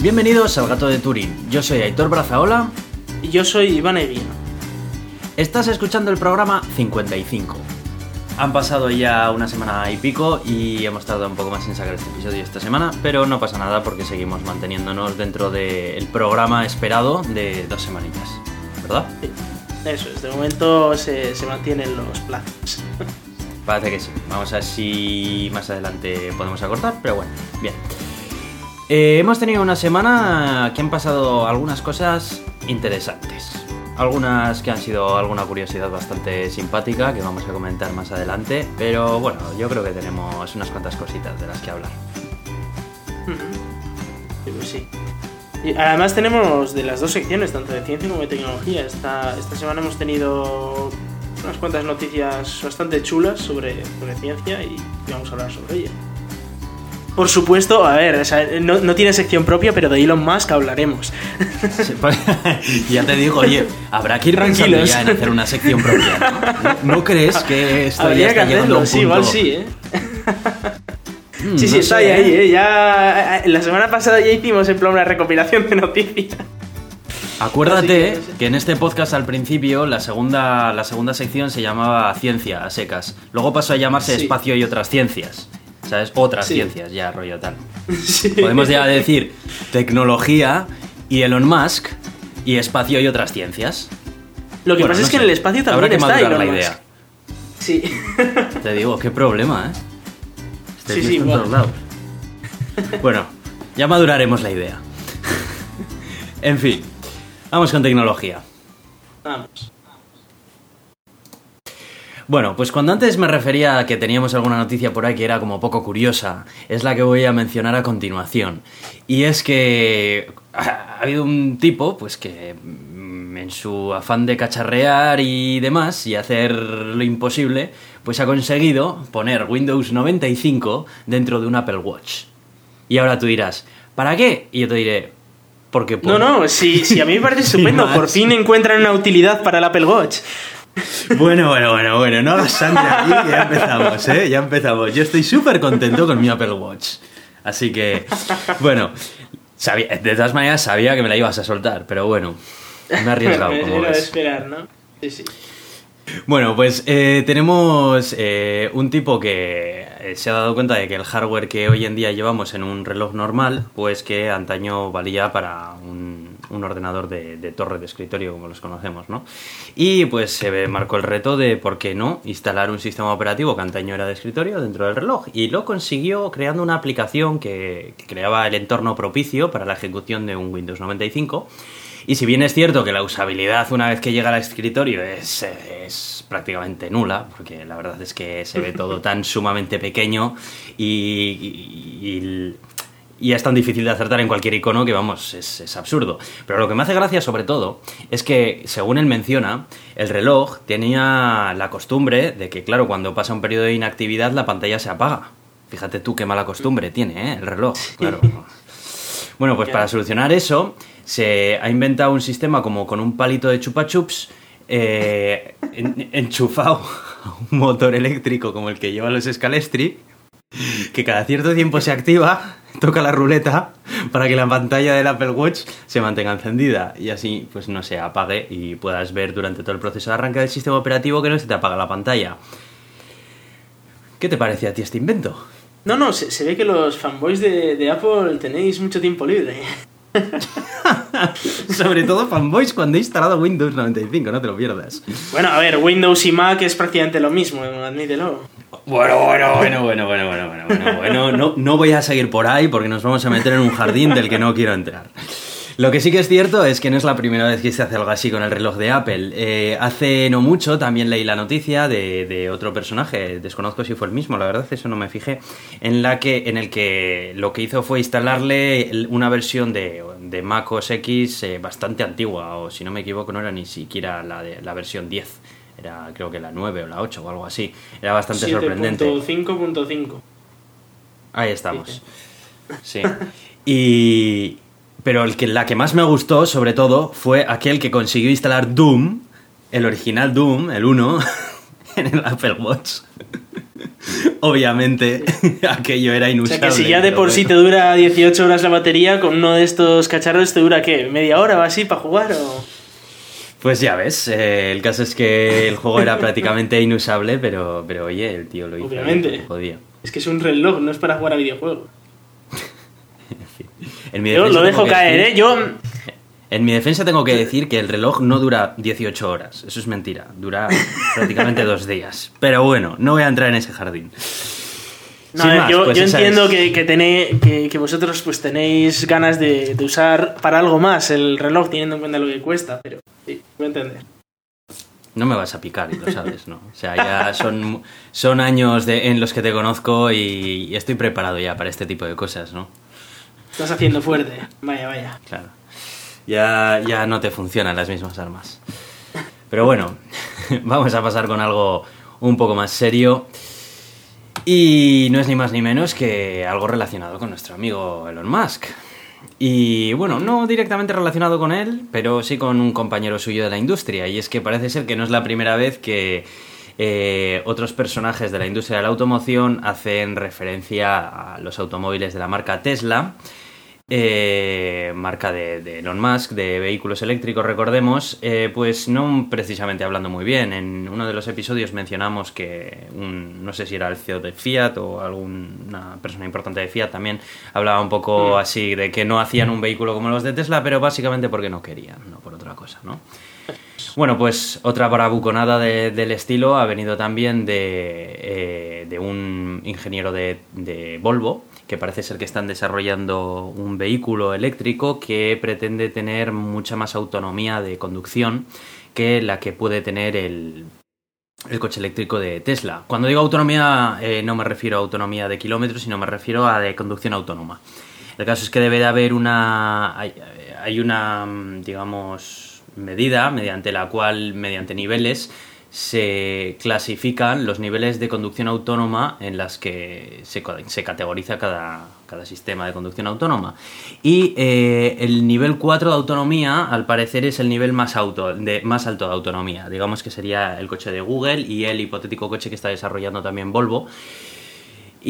Bienvenidos al Gato de Turín. Yo soy Aitor Brazaola. Y yo soy Iván Eguía. Estás escuchando el programa 55. Han pasado ya una semana y pico y hemos tardado un poco más en sacar este episodio esta semana, pero no pasa nada porque seguimos manteniéndonos dentro del programa esperado de dos semanitas, ¿verdad? Eso es, de momento se, se mantienen los plazos. Parece que sí. Vamos a ver si más adelante podemos acortar, pero bueno, bien. Eh, hemos tenido una semana que han pasado algunas cosas interesantes. Algunas que han sido alguna curiosidad bastante simpática que vamos a comentar más adelante, pero bueno, yo creo que tenemos unas cuantas cositas de las que hablar. Sí, pues sí. Y además tenemos de las dos secciones, tanto de ciencia como de tecnología. Esta, esta semana hemos tenido unas cuantas noticias bastante chulas sobre, sobre ciencia y vamos a hablar sobre ellas. Por supuesto, a ver, o sea, no, no, tiene sección propia, pero de Elon Musk hablaremos. Pues, ya te digo, oye, habrá que ir pensando ya en hacer una sección propia. ¿No, ¿No crees que esto Habría ya está que llegando a hacerlo, un sí, punto? igual sí, ¿eh? Mm, Sí, sí, está sé, ahí, ¿eh? ¿eh? Ya, la semana pasada ya hicimos en plan una recopilación de noticias. Acuérdate que no sé. que en este podcast al principio la segunda, la segunda sección se llamaba Ciencia a secas. Luego pasó a llamarse Sí. Espacio y otras ciencias. ¿Sabes? Otras Sí. ciencias, ya, rollo tal. Sí. Podemos ya decir tecnología y Elon Musk y espacio y otras ciencias. Lo que Bueno, pasa no es que sé. en el espacio también Habrá que está Elon la Musk. idea. Sí. Te digo, qué problema, ¿eh? Este Sí, sí, en todos lados. Bueno, ya maduraremos la idea. en fin, vamos con tecnología. Vamos. Bueno, pues cuando antes me refería a que teníamos alguna noticia por ahí que era como poco curiosa, es la que voy a mencionar a continuación. Y es que ha habido un tipo, pues que mm, en su afán de cacharrear y demás, y hacer lo imposible, pues ha conseguido poner Windows 95 dentro de un Apple Watch. Y ahora tú dirás, ¿para qué? Y yo te diré, porque No, no, sí, sí, a mí me parece estupendo. Por fin encuentran una utilidad para el Apple Watch. Bueno, bueno, bueno, bueno, no hagas sangre aquí, ya empezamos, ¿eh? Ya empezamos. Yo estoy súper contento con mi Apple Watch. Así que, bueno, sabía, de todas maneras sabía que me la ibas a soltar, pero bueno, me he arriesgado, como Era de ves. esperar, ¿no? Sí, sí. Bueno, pues eh, tenemos eh, un tipo que eh, se ha dado cuenta de que el hardware que hoy en día llevamos en un reloj normal, pues que antaño valía para un, un ordenador de, de torre de escritorio, como los conocemos, ¿no? Y pues se marcó el reto de, ¿por qué no?, instalar un sistema operativo que antaño era de escritorio dentro del reloj. Y lo consiguió creando una aplicación que, que creaba el entorno propicio para la ejecución de un Windows 95. Y si bien es cierto que la usabilidad una vez que llega al escritorio es, es prácticamente nula, porque la verdad es que se ve todo tan sumamente pequeño y, y- y- y es tan difícil de acertar en cualquier icono que vamos, es, es absurdo. Pero lo que me hace gracia sobre todo es que, según él menciona, el reloj tenía la costumbre de que, claro, cuando pasa un periodo de inactividad la pantalla se apaga. Fíjate tú qué mala costumbre tiene, ¿eh? El reloj, claro. Bueno, pues para solucionar eso, se ha inventado un sistema como con un palito de chupa chups eh, en- enchufado a un motor eléctrico como el que llevan los Scalestri, que cada cierto tiempo se activa, toca la ruleta para que la pantalla del Apple Watch se mantenga encendida y así pues no se apague y puedas ver durante todo el proceso de arranque del sistema operativo que no se te apaga la pantalla. ¿Qué te parece a ti este invento? No, no, se, se ve que los fanboys de, de Apple tenéis mucho tiempo libre. Sobre todo fanboys cuando he instalado Windows 95, no te lo pierdas. Bueno, a ver, Windows y Mac es prácticamente lo mismo, admítelo. Bueno, bueno, bueno, bueno, bueno, bueno, bueno, bueno, no, no voy a seguir por ahí porque nos vamos a meter en un jardín del que no quiero entrar. Lo que sí que es cierto es que no es la primera vez que se hace algo así con el reloj de Apple. Eh, hace no mucho también leí la noticia de, otro personaje, desconozco si fue el mismo, la verdad eso no me fijé, en la que en el que lo que hizo fue instalarle una versión de, de Mac OS X eh, bastante antigua, o si no me equivoco no era ni siquiera la, de, la versión 10, era creo que la 9 o la 8 o algo así. Era bastante sorprendente. 7.5.5. Ahí estamos. Sí. Y. Pero el que, la que más me gustó, sobre todo, fue aquel que consiguió instalar Doom, el original Doom, el 1, en el Apple Watch. Obviamente, aquello era O inusable. sea que si ya de por sí te dura 18 horas la batería, con uno de estos cacharros te dura qué? ¿Media hora o así para jugar? O... Pues ya ves, eh, el caso es que el juego era prácticamente inusable, pero, pero oye, el tío lo hizo. Obviamente. y Podía. Es que es un reloj, no es para jugar a videojuegos. En mi Yo lo dejo caer, decir- ¿eh? Yo... En mi defensa tengo que decir que el reloj no dura 18 horas. Eso es mentira. Dura prácticamente dos días. Pero bueno, no voy a entrar en ese jardín. No, Sin a ver, más, yo, pues yo entiendo es- que, que, tené- que, que vosotros pues tenéis ganas de, de usar para algo más el reloj teniendo en cuenta lo que cuesta, pero No me vas a picar, y lo sabes, ¿no? O sea, ya son, son años de, en los que te conozco y, y estoy preparado ya para este tipo de cosas, ¿no? Estás haciendo fuerte. Vaya, vaya. Claro. Ya, ya no te funcionan las mismas armas. Pero bueno, vamos a pasar con algo un poco más serio. Y no es ni más ni menos que algo relacionado con nuestro amigo Elon Musk. Y bueno, no directamente relacionado con él, pero sí con un compañero suyo de la industria. Y es que parece ser que no es la primera vez que eh, otros personajes de la industria de la automoción hacen referencia a los automóviles de la marca Tesla. Eh, marca de, de Elon Musk, de vehículos eléctricos, recordemos, eh, pues no precisamente hablando muy bien. En uno de los episodios mencionamos que, un- no sé si era el CEO de Fiat o alguna persona importante de Fiat también hablaba un poco así de que no hacían un vehículo como los de Tesla, pero básicamente porque no querían, no por otra cosa, ¿no? Bueno, pues otra bravuconada de- del estilo ha venido también de, eh, de un ingeniero de, de Volvo, que parece ser que están desarrollando un vehículo eléctrico que pretende tener mucha más autonomía de conducción que la que puede tener el, el coche eléctrico de Tesla. Cuando digo autonomía eh, no me refiero a autonomía de kilómetros, sino me refiero a de conducción autónoma. El caso es que debe de haber una. Hay, una, mm, digamos, medida mediante la cual, mediante niveles, se clasifican los niveles de conducción autónoma en las que se, se categoriza cada, cada sistema de conducción autónoma. Y eh, el nivel 4 de autonomía, al parecer, es el nivel más, de, más alto de autonomía. Digamos que sería el coche de Google y el hipotético coche que está desarrollando también Volvo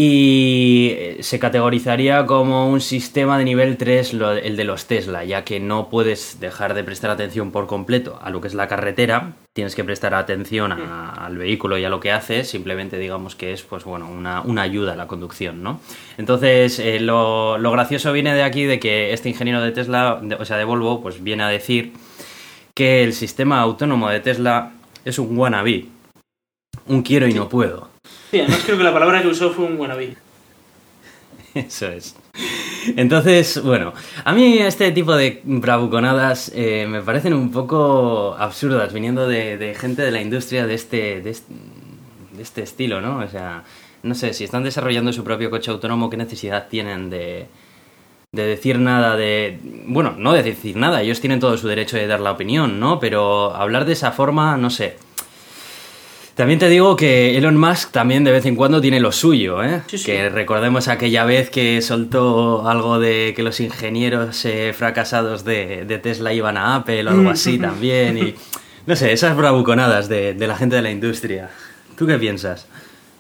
y eh, se categorizaría como un sistema de nivel 3 lo- el de los Tesla, ya que no puedes dejar de prestar atención por completo a lo que es la carretera, tienes que prestar atención a- al vehículo y a lo que hace, simplemente digamos que es pues bueno, una, una ayuda a la conducción, ¿no? Entonces, eh, lo, lo gracioso viene de aquí de que este ingeniero de Tesla, de- o sea, de Volvo, pues viene a decir que el sistema autónomo de Tesla es un wannabe, un quiero y no puedo. Sí, además creo que la palabra que usó fue un wannabe. Eso es. Entonces, bueno, a mí este tipo de bravuconadas eh, me parecen un poco absurdas, viniendo de, de gente de la industria de este, de, este, de este estilo, ¿no? O sea, no sé, si están desarrollando su propio coche autónomo, ¿qué necesidad tienen de, de decir nada de... Bueno, no de decir nada, ellos tienen todo su derecho de dar la opinión, ¿no? Pero hablar de esa forma, no sé. También te digo que Elon Musk también de vez en cuando tiene lo suyo, ¿eh? Sí, sí. Que recordemos aquella vez que soltó algo de que los ingenieros eh, fracasados de, de Tesla iban a Apple o algo así también. Y no sé, esas bravuconadas de, de la gente de la industria. ¿Tú qué piensas?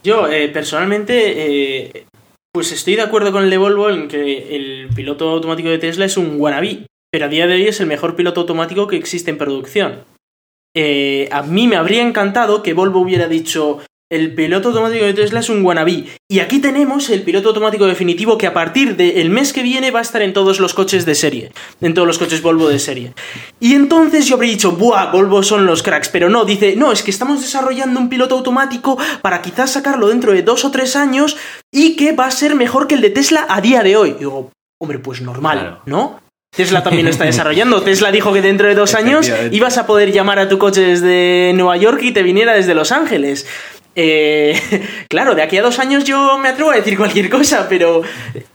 Yo, eh, personalmente, eh, pues estoy de acuerdo con el de Volvo en que el piloto automático de Tesla es un wannabe, pero a día de hoy es el mejor piloto automático que existe en producción. Eh, a mí me habría encantado que Volvo hubiera dicho el piloto automático de Tesla es un wannabe. Y aquí tenemos el piloto automático definitivo que a partir del mes que viene va a estar en todos los coches de serie. En todos los coches Volvo de serie. Y entonces yo habría dicho, ¡buah! Volvo son los cracks. Pero no, dice, no, es que estamos desarrollando un piloto automático para quizás sacarlo dentro de dos o tres años y que va a ser mejor que el de Tesla a día de hoy. Y digo, hombre, pues normal, Claro. ¿no? Tesla también lo está desarrollando. Tesla dijo que dentro de dos años ibas a poder llamar a tu coche desde Nueva York y te viniera desde Los Ángeles. Eh, claro, de aquí a dos años yo me atrevo a decir cualquier cosa, pero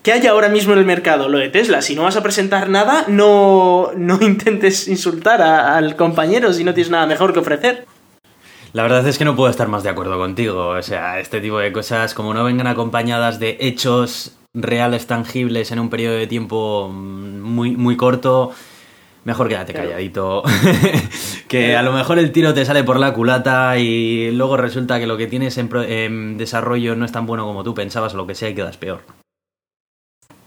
¿qué hay ahora mismo en el mercado? Lo de Tesla. Si no vas a presentar nada, no, no intentes insultar a- al compañero si no tienes nada mejor que ofrecer. La verdad es que no puedo estar más de acuerdo contigo. O sea, este tipo de cosas, como no vengan acompañadas de hechos reales, tangibles, en un periodo de tiempo mm, muy, muy corto, Mejor quédate calladito. que a lo mejor el tiro te sale por la culata y luego resulta que lo que tienes en, desarrollo no es tan bueno como tú pensabas o lo que sea y quedas peor.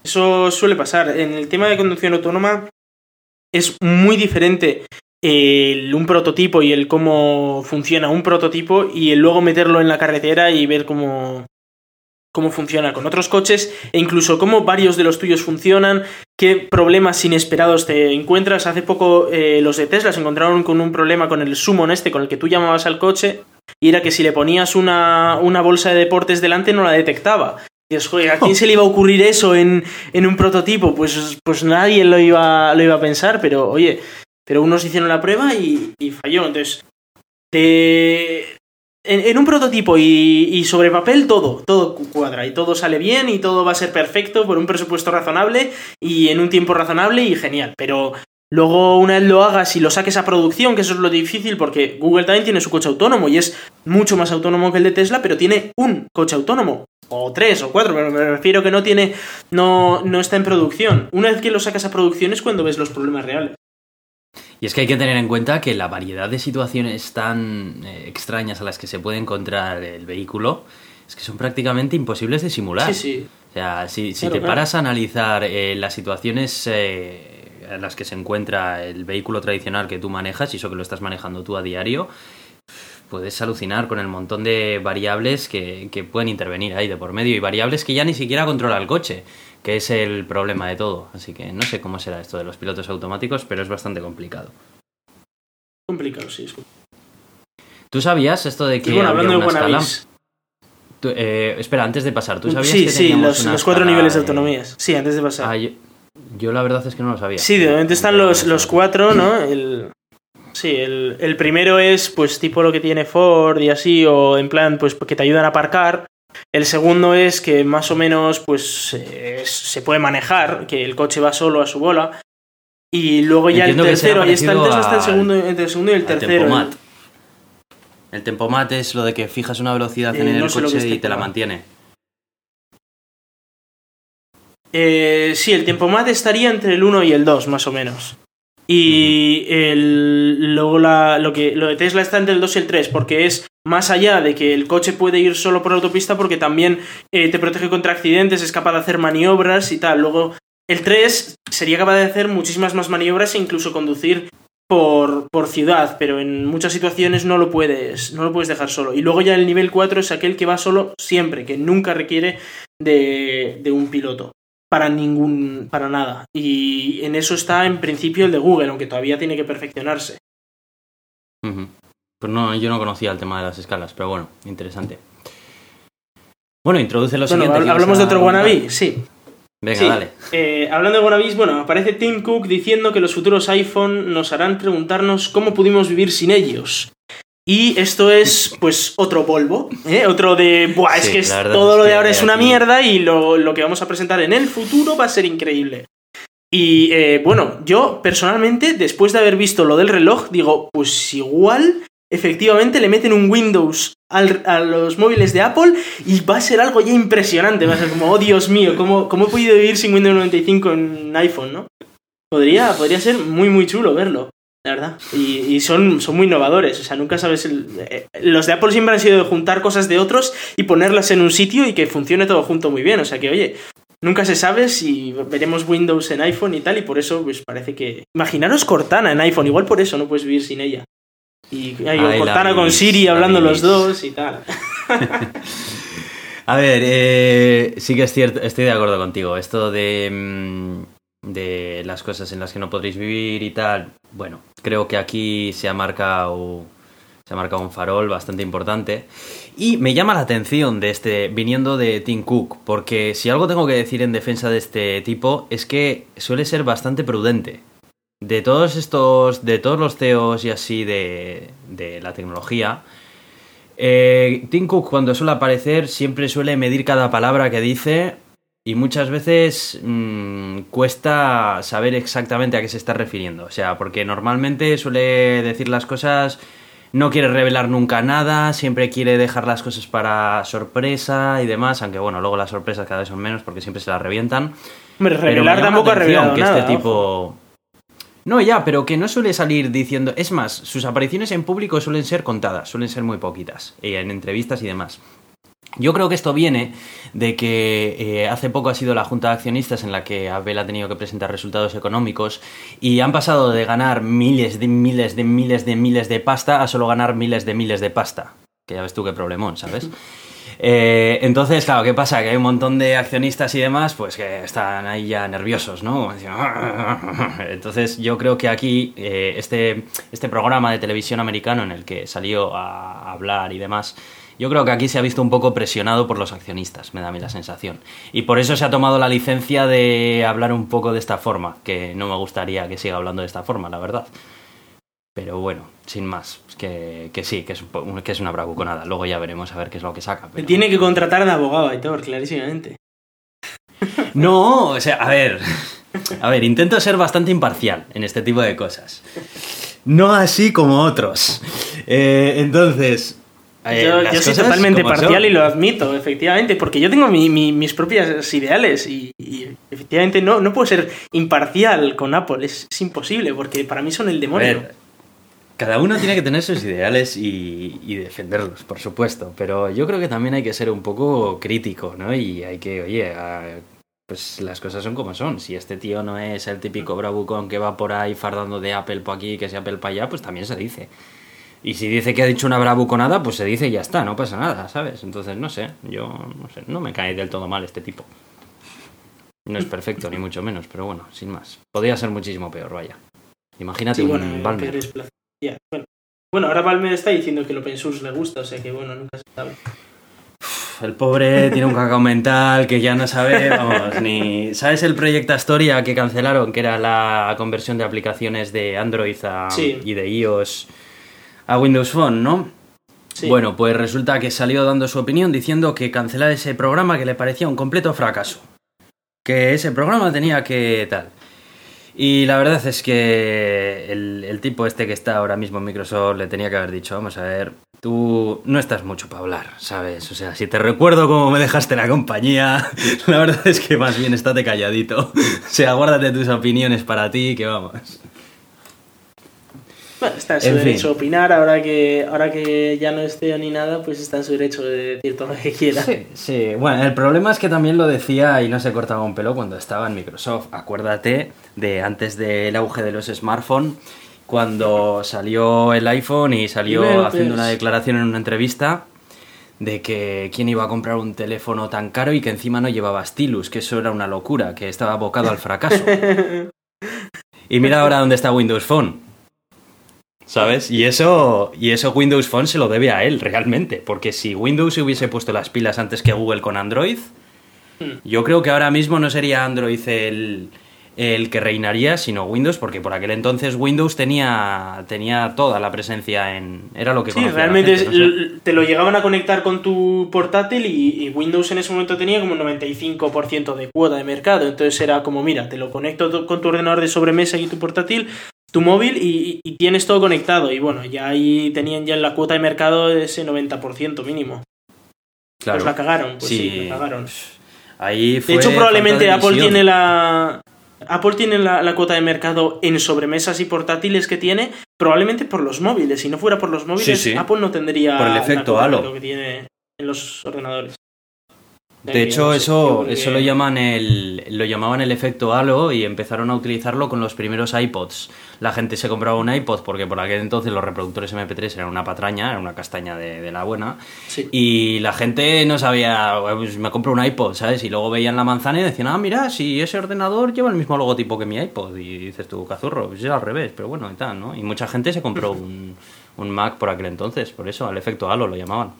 Eso suele pasar. En el tema de conducción autónoma es muy diferente el, un prototipo y el cómo funciona un prototipo y el luego meterlo en la carretera y ver cómo, cómo funciona con otros coches e incluso cómo varios de los tuyos funcionan, qué problemas inesperados te encuentras. Hace poco eh, los de Tesla se encontraron con un problema con el Summon este, con el que tú llamabas al coche, y era que si le ponías una, una bolsa de deportes delante no la detectaba. Y dices, joder, ¿a quién se le iba a ocurrir eso en, en un prototipo? Pues, pues nadie lo iba, lo iba a pensar, pero oye, pero unos hicieron la prueba y falló. Entonces, te, en, un prototipo y, sobre papel todo, todo cuadra y todo sale bien y todo va a ser perfecto por un presupuesto razonable y en un tiempo razonable y genial. Pero luego una vez lo hagas y lo saques a producción, que eso es lo difícil porque Google también tiene su coche autónomo y es mucho más autónomo que el de Tesla, pero tiene un coche autónomo. O tres o cuatro, pero me refiero que no tiene. no, no está en producción. Una vez que lo sacas a producción es cuando ves los problemas reales. Y es que hay que tener en cuenta que la variedad de situaciones tan eh, extrañas a las que se puede encontrar el vehículo es que son prácticamente imposibles de simular. Sí, sí. O sea, si, te paras a analizar eh, las situaciones eh, en las que se encuentra el vehículo tradicional que tú manejas, y eso que lo estás manejando tú a diario, puedes alucinar con el montón de variables que, que pueden intervenir ahí de por medio y variables que ya ni siquiera controla el coche que es el problema de todo. Así que no sé cómo será esto de los pilotos automáticos, pero es bastante complicado. Complicado, sí. ¿Tú sabías esto de que bueno, hablando de escala? Eh, espera, antes de pasar, ¿tú sabías sí, que sí, los, los cuatro niveles de autonomías. Sí, antes de pasar. Ah, yo, la verdad es que no lo sabía. Sí, de momento están los, los cuatro, ¿no? El, sí, el, el, primero es pues tipo lo que tiene Ford y así, o en plan, pues que te ayudan a aparcar. El segundo es que más o menos pues eh, se puede manejar, que el coche va solo a su bola. Y luego ya el tercero, ahí está el el segundo, el segundo y el tercero. Tempomat. El tempomat es lo de que fijas una velocidad en eh, el coche y te la mantiene. Eh, sí, el tempomat estaría entre el 1 y el 2, más o menos. Y el, luego la, lo, que, lo de Tesla está entre el 2 y el 3, porque es más allá de que el coche puede ir solo por autopista, porque también eh, te protege contra accidentes, es capaz de hacer maniobras y tal. Luego el 3 sería capaz de hacer muchísimas más maniobras e incluso conducir por, por ciudad, pero en muchas situaciones no lo puedes, no lo puedes dejar solo. Y luego ya el nivel 4 es aquel que va solo siempre, que nunca requiere de, de un piloto para ningún para nada y en eso está en principio el de Google aunque todavía tiene que perfeccionarse pues no yo no conocía el tema de las escalas pero bueno interesante bueno introduce lo siguiente hablamos de otro wannabe sí Venga, dale. Eh, hablando de wannabes, bueno, aparece Tim Cook diciendo que los futuros iPhone nos harán preguntarnos cómo pudimos vivir sin ellos. Y esto es, pues, otro polvo, ¿eh? Otro de, buah, es que todo lo de ahora es una mierda y lo, que vamos a presentar en el futuro va a ser increíble. Y eh, bueno, yo personalmente, después de haber visto lo del reloj, digo, pues igual, efectivamente le meten un Windows a los móviles de Apple y va a ser algo ya impresionante. Va a ser como, oh Dios mío, ¿cómo, cómo he podido vivir sin Windows 95 en iPhone, no? Podría, podría ser muy, muy chulo verlo la verdad. Y, son, son muy innovadores, o sea, nunca sabes... Eh, los de Apple siempre han sido de juntar cosas de otros y ponerlas en un sitio y que funcione todo junto muy bien, o sea que, oye, nunca se sabe si veremos Windows en iPhone y tal, y por eso, pues parece que... Imaginaros Cortana en iPhone, igual por eso no puedes vivir sin ella. Y Cortana con Siri hablando los dos y tal. A ver, eh, sí que es cierto, estoy de acuerdo contigo. Esto de... Mm, de las cosas en las que no podréis vivir y tal, bueno, creo que aquí se ha marcado se ha marcado un farol bastante importante y me llama la atención de este viniendo de Tim Cook, porque si algo tengo que decir en defensa de este tipo es que suele ser bastante prudente. De todos estos, de todos los CEOs y así de, de la tecnología, eh, Tim Cook cuando suele aparecer siempre suele medir cada palabra que dice y muchas veces mm, cuesta saber exactamente a qué se está refiriendo. O sea, porque normalmente suele decir las cosas, no quiere revelar nunca nada, siempre quiere dejar las cosas para sorpresa y demás, aunque bueno, luego las sorpresas cada vez son menos porque siempre se las revientan. Revelar tampoco ha revelado que este tipo No, ya, pero que no suele salir diciendo. Es más, sus apariciones en público suelen ser contadas, suelen ser muy poquitas, eh, en entrevistas y demás. Yo creo que esto viene de que eh, hace poco ha sido la junta de accionistas en la que Abel ha tenido que presentar resultados económicos y han pasado de ganar miles de miles de miles de miles de pasta a solo ganar miles de miles de pasta. Que ya ves tú qué problemón, ¿sabes? Eh, entonces, claro, ¿qué pasa? Que hay un montón de accionistas y demás, pues que están ahí ya nerviosos, ¿no? Entonces, yo creo que aquí eh, este, este programa de televisión americano en el que salió a hablar y demás, yo creo que aquí se ha visto un poco presionado por los accionistas, me da a mí la sensación. Y por eso se ha tomado la licencia de hablar un poco de esta forma, que no me gustaría que siga hablando de esta forma, la verdad. Pero bueno, sin más, que, que sí, que es, que es una bravuconada. Luego ya veremos a ver qué es lo que saca. Pero... Tiene que contratar de abogado, Aitor, clarísimamente. No, o sea, a ver. A ver, intento ser bastante imparcial en este tipo de cosas. No así como otros. Eh, entonces, yo, yo soy totalmente parcial y lo admito, efectivamente, porque yo tengo mis propias ideales y, efectivamente no, no puedo ser imparcial con Apple, es, imposible, porque para mí son el demonio. Cada uno tiene que tener sus ideales y, defenderlos, por supuesto, pero yo creo que también hay que ser un poco crítico, ¿no? Y hay que, oye, pues las cosas son como son. Si este tío no es el típico bravucón que va por ahí fardando de Apple por aquí, que sea Apple para allá, pues también se dice. Y si dice que ha dicho una bravuconada, pues se dice y ya está, no pasa nada, ¿sabes? Entonces, no sé, yo no sé, no me cae del todo mal este tipo. No es perfecto, ni mucho menos, pero bueno, sin más. Podría ser muchísimo peor, vaya. Imagínate un bueno, Balmer. Bueno. ahora Balmer está diciendo que lo Open le gusta, o sea que bueno, nunca se sabe. El pobre tiene un cacao mental que ya no sabe, vamos, ni... ¿Sabes el proyecto Astoria que cancelaron, que era la conversión de aplicaciones de Android y de iOS a Windows Phone, ¿no? Sí. Bueno, pues resulta que salió dando su opinión diciendo que cancelar ese programa que le parecía un completo fracaso. Que ese programa tenía que tal. Y la verdad es que el, tipo este que está ahora mismo en Microsoft le tenía que haber dicho, vamos a ver, tú no estás mucho para hablar, ¿sabes? O sea, si te recuerdo cómo me dejaste la compañía, la verdad es que más bien estate calladito. O sea, guárdate tus opiniones para ti, que vamos. Bueno, está en su derecho a opinar, ahora que, ahora que ya no esté ni nada, pues está en su derecho de decir todo lo que quiera. Sí, sí, bueno, el problema es que también lo decía y no se cortaba un pelo cuando estaba en Microsoft. Acuérdate de antes del auge de los smartphones, cuando salió el iPhone y salió haciendo una declaración en una entrevista de que quién iba a comprar un teléfono tan caro y que encima no llevaba stylus, que eso era una locura, que estaba abocado al fracaso. y mira ahora dónde está Windows Phone ¿Sabes? Y eso, y eso Windows Phone se lo debe a él realmente, porque si Windows se hubiese puesto las pilas antes que Google con Android, hmm. yo creo que ahora mismo no sería Android el, el que reinaría, sino Windows, porque por aquel entonces Windows tenía, tenía toda la presencia en... Era lo que Sí, realmente te lo llegaban a conectar con tu portátil y, Windows en ese momento tenía como un 95% de cuota de mercado, entonces era como, mira, te lo conecto con tu ordenador de sobremesa y tu portátil, tu móvil y, tienes todo conectado, y bueno, ya ahí tenían ya en la cuota de mercado ese 90% mínimo. Claro. Pues la cagaron, pues sí, la cagaron. Ahí de hecho, probablemente Apple tiene la Apple tiene la, cuota de mercado en sobremesas y portátiles que tiene, probablemente por los móviles. Si no fuera por los móviles, Apple no tendría por el efecto halo que tiene en los ordenadores. De hecho, eso, eso lo llaman el, lo llamaban el efecto halo y empezaron a utilizarlo con los primeros iPods. La gente se compraba un iPod porque por aquel entonces los reproductores MP3 eran una patraña, era una castaña de, la buena. Y la gente no sabía, pues me compro un iPod, ¿sabes? Y luego veían la manzana y decían, ah, mira, si ese ordenador lleva el mismo logotipo que mi iPod. Y dices tú, cazurro, pues es al revés, pero bueno, y tal, ¿no? Y mucha gente se compró un, un Mac por aquel entonces, por eso, al efecto halo lo llamaban.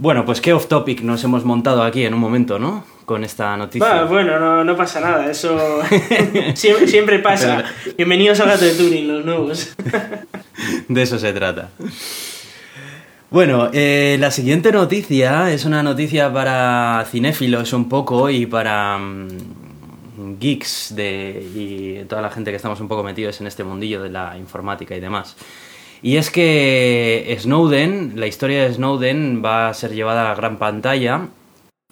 Bueno, pues qué off topic nos hemos montado aquí en un momento, ¿no? Con esta noticia. bueno, no, pasa nada, eso siempre, pasa. Bienvenidos a Gato de Turing, los nuevos. de eso se trata. Bueno, eh, la siguiente noticia es una noticia para cinéfilos un poco y para mm, geeks de, y toda la gente que estamos un poco metidos en este mundillo de la informática y demás. Y es que Snowden, la historia de Snowden va a ser llevada a la gran pantalla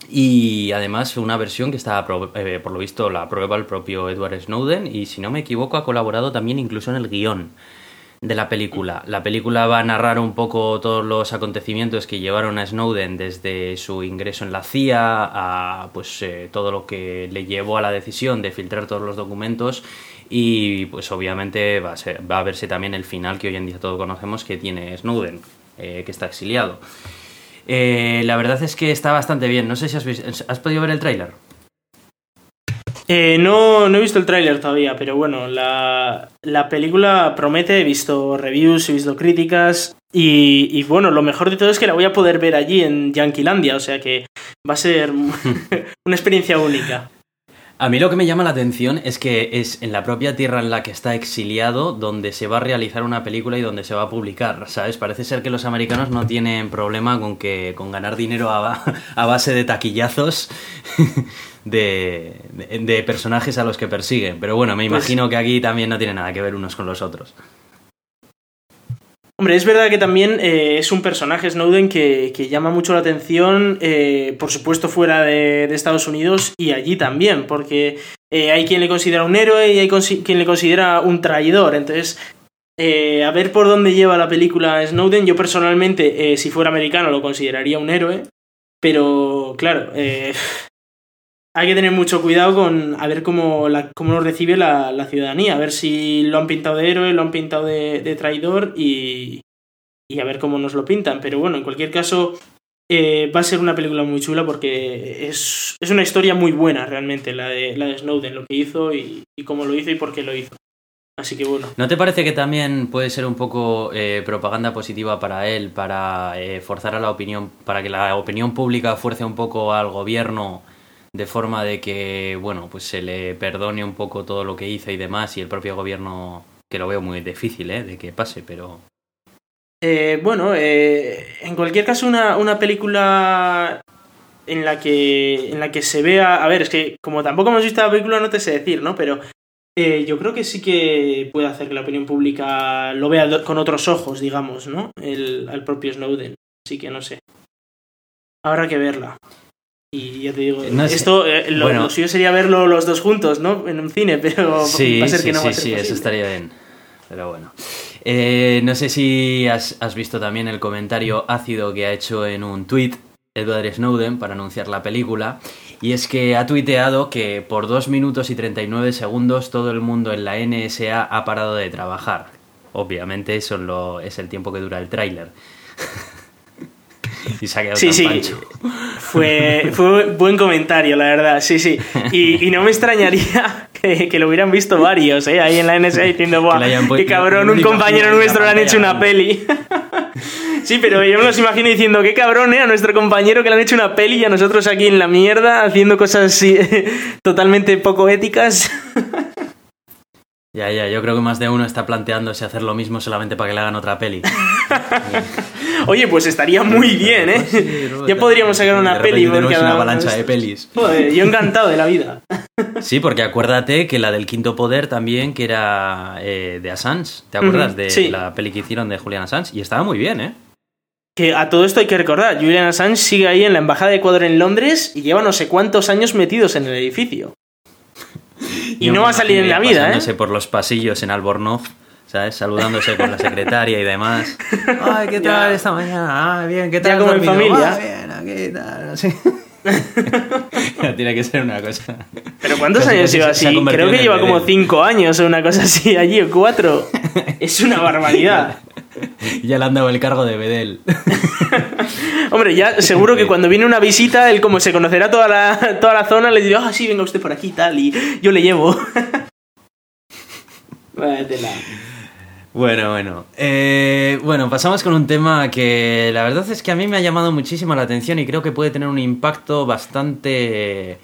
Y además una versión que está, eh, por lo visto, la prueba el propio Edward Snowden y si no me equivoco ha colaborado también incluso en el guion de la película. La película va a narrar un poco todos los acontecimientos que llevaron a Snowden desde su ingreso en la CIA a pues eh, todo lo que le llevó a la decisión de filtrar todos los documentos y pues obviamente va a, verse también el final que hoy en día todos conocemos que tiene Snowden, eh, que está exiliado. Eh, la verdad es que está bastante bien. No sé si has, ¿has podido ver el tráiler. Eh, no, no he visto el tráiler todavía, pero bueno, la, película promete, he visto reviews, he visto críticas y, y, bueno, lo mejor de todo es que la voy a poder ver allí en Yanquilandia, o sea que va a ser una experiencia única. A mí lo que me llama la atención es que es en la propia tierra en la que está exiliado donde se va a realizar una película y donde se va a publicar, ¿sabes? Parece ser que los americanos no tienen problema con que con ganar dinero a, base de taquillazos de, de, personajes a los que persiguen. Pero bueno, me pues imagino que aquí también no tiene nada que ver unos con los otros. Hombre, es verdad que también eh, es un personaje Snowden que, llama mucho la atención, eh, por supuesto fuera de, Estados Unidos y allí también, porque eh, hay quien le considera un héroe y hay quien le considera un traidor. Entonces, a ver por dónde lleva la película Snowden. Yo personalmente, si fuera americano, lo consideraría un héroe, pero claro, hay que tener mucho cuidado con a ver cómo, la, cómo lo recibe la, ciudadanía, a ver si lo han pintado de héroe, lo han pintado de, traidor y, y, a ver cómo nos lo pintan. Pero bueno, en cualquier caso, eh, va a ser una película muy chula porque es, es, una historia muy buena realmente, la de, la de Snowden, lo que hizo y, y cómo lo hizo y por qué lo hizo. Así que bueno. ¿No te parece que también puede ser un poco eh, propaganda positiva para él, para eh, forzar a la opinión, para que la opinión pública fuerce un poco al gobierno de forma de que, bueno, pues se le perdone un poco todo lo que hizo y demás, y el propio gobierno, que lo veo muy difícil, ¿eh? De que pase, pero... Eh, bueno, eh, en cualquier caso, una, una película en la que en la que se vea a ver es que como tampoco hemos visto la película no te sé decir no pero eh, yo creo que sí que puede hacer que la opinión pública lo vea con otros ojos digamos no el al propio Snowden así que no sé. Habrá que verla y ya te digo, esto eh, lo, suyo sería verlo los dos juntos, ¿no? En un cine, pero va a ser que no va a ser Sí, eso estaría bien. Pero bueno. Eh, no sé si has, visto también el comentario ácido que ha hecho en un tweet Edward Snowden para anunciar la película. Y es que ha tuiteado que por 2 minutos y 39 segundos todo el mundo en la NSA ha parado de trabajar. Obviamente eso es el tiempo que dura el tráiler. y se ha quedado sí, sí. Fue, fue buen comentario, la verdad, sí, sí. Y, no me extrañaría que, lo hubieran visto varios, ¿eh? Ahí en la NSA diciendo, ¡buah! ¡Qué cabrón! Un compañero nuestro le han hecho una peli. Sí, pero yo me los imagino diciendo, qué cabrón, ¿eh? A nuestro compañero que le han hecho una peli y a nosotros aquí en la mierda haciendo cosas así, totalmente poco éticas. Ya, ya, yo creo que más de uno está planteándose hacer lo mismo solamente para que le hagan otra peli. Oye, pues estaría muy bien, ¿eh? ya podríamos sacar una peli. Tenemos una avalancha de pelis. Joder, yo encantado de la vida. Sí, porque acuérdate que la del Quinto Poder también, que era eh, de Assange, ¿te acuerdas? De la peli que hicieron de Julian Assange. Y estaba muy bien, ¿eh? Que a todo esto hay que recordar, Julian Assange sigue ahí en la Embajada de Ecuador en Londres y lleva no sé cuántos años metidos en el edificio. y no va a salir en la vida, ¿eh? por los pasillos en Albornoz, ¿sabes? Saludándose con la secretaria y demás. Ay, ¿qué tal esta mañana? Ah, bien, ¿qué tal? Ya como en familia. Ah, bien, aquí tal. Sí. Tiene que ser una cosa. ¿Pero cuántos años lleva así? Creo que lleva como cinco años o una cosa así allí, o cuatro. Es una barbaridad. ya le han dado el cargo de Bedel. Hombre, ya seguro que cuando viene una visita, él como se conocerá toda la, toda la zona, le dirá, ah, sí, venga usted por aquí y tal, y yo le llevo. Bueno, bueno. Eh, bueno, pasamos con un tema que la verdad es que a mí me ha llamado muchísimo la atención y creo que puede tener un impacto bastante...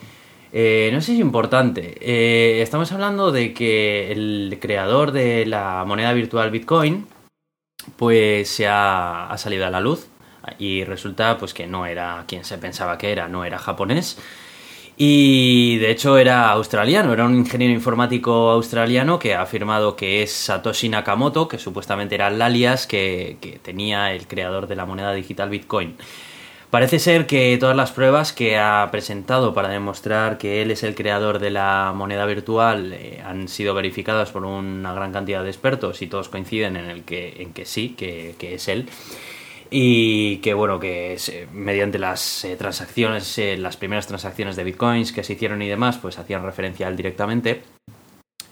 Eh, no sé si importante. Eh, estamos hablando de que el creador de la moneda virtual Bitcoin, pues se ha, ha salido a la luz y resulta pues que no era quien se pensaba que era, no era japonés. Y de hecho era australiano, era un ingeniero informático australiano que ha afirmado que es Satoshi Nakamoto, que supuestamente era el alias que, que tenía el creador de la moneda digital Bitcoin. Parece ser que todas las pruebas que ha presentado para demostrar que él es el creador de la moneda virtual eh, han sido verificadas por una gran cantidad de expertos y todos coinciden en el que, en que sí, que, es él. Y que bueno, que eh, mediante las eh, transacciones, las primeras transacciones de bitcoins que se hicieron y demás, pues hacían referencia a él directamente.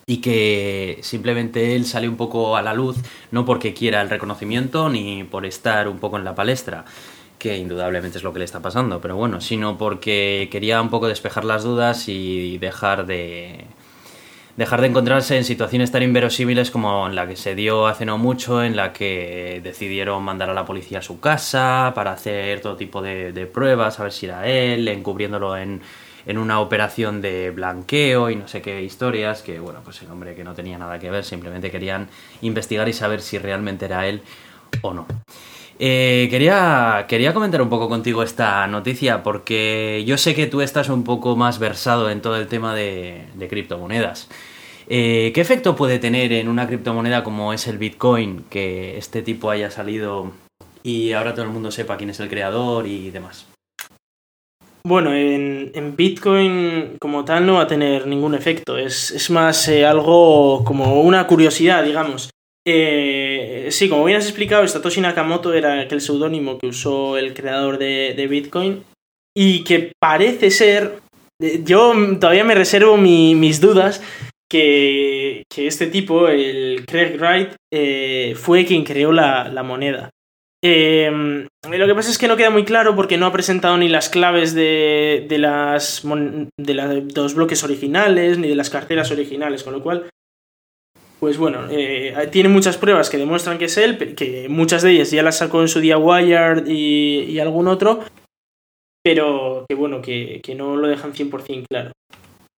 Y que simplemente él sale un poco a la luz, no porque quiera el reconocimiento ni por estar un poco en la palestra, que indudablemente es lo que le está pasando, pero bueno, sino porque quería un poco despejar las dudas y dejar de dejar de encontrarse en situaciones tan inverosímiles como en la que se dio hace no mucho, en la que decidieron mandar a la policía a su casa para hacer todo tipo de, pruebas, a ver si era él, encubriéndolo en, en una operación de blanqueo y no sé qué historias, que bueno, pues el hombre que no tenía nada que ver, simplemente querían investigar y saber si realmente era él o no. Eh, quería, quería comentar un poco contigo esta noticia porque yo sé que tú estás un poco más versado en todo el tema de, criptomonedas. Eh, ¿Qué efecto puede tener en una criptomoneda como es el Bitcoin que este tipo haya salido y ahora todo el mundo sepa quién es el creador y demás? Bueno, en, Bitcoin como tal no va a tener ningún efecto. Es, más eh, algo como una curiosidad, digamos. Eh, sí, como bien has explicado, Satoshi Nakamoto era aquel seudónimo que usó el creador de, Bitcoin y que parece ser, yo todavía me reservo mis dudas, que, este tipo, el Craig Wright, eh, fue quien creó la, moneda. Em, lo que pasa es que no queda muy claro porque no ha presentado ni las claves de, de las de, los bloques originales ni de las carteras originales, con lo cual pues bueno, eh, tiene muchas pruebas que demuestran que es él, que muchas de ellas ya las sacó en su día Wired y, algún otro, pero que bueno, que, no lo dejan 100% claro.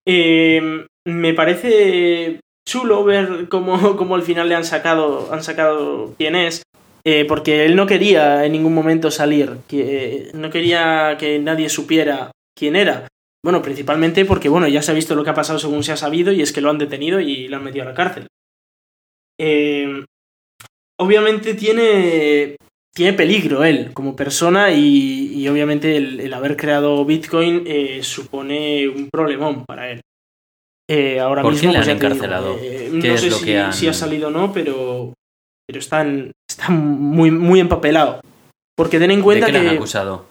Em, me parece chulo ver cómo, al final le han sacado, han sacado quién es, eh, porque él no quería en ningún momento salir, que no quería que nadie supiera quién era. Bueno, principalmente porque bueno, ya se ha visto lo que ha pasado según se ha sabido y es que lo han detenido y lo han metido a la cárcel. Eh, obviamente tiene, tiene peligro él como persona y, obviamente el, haber creado Bitcoin eh, supone un problemón para él. Eh, ahora ¿Por mismo qué le han pues encarcelado? no sé si, ha salido o no, pero, pero está, muy, muy empapelado. Porque ten en cuenta ¿De qué que. Le han acusado?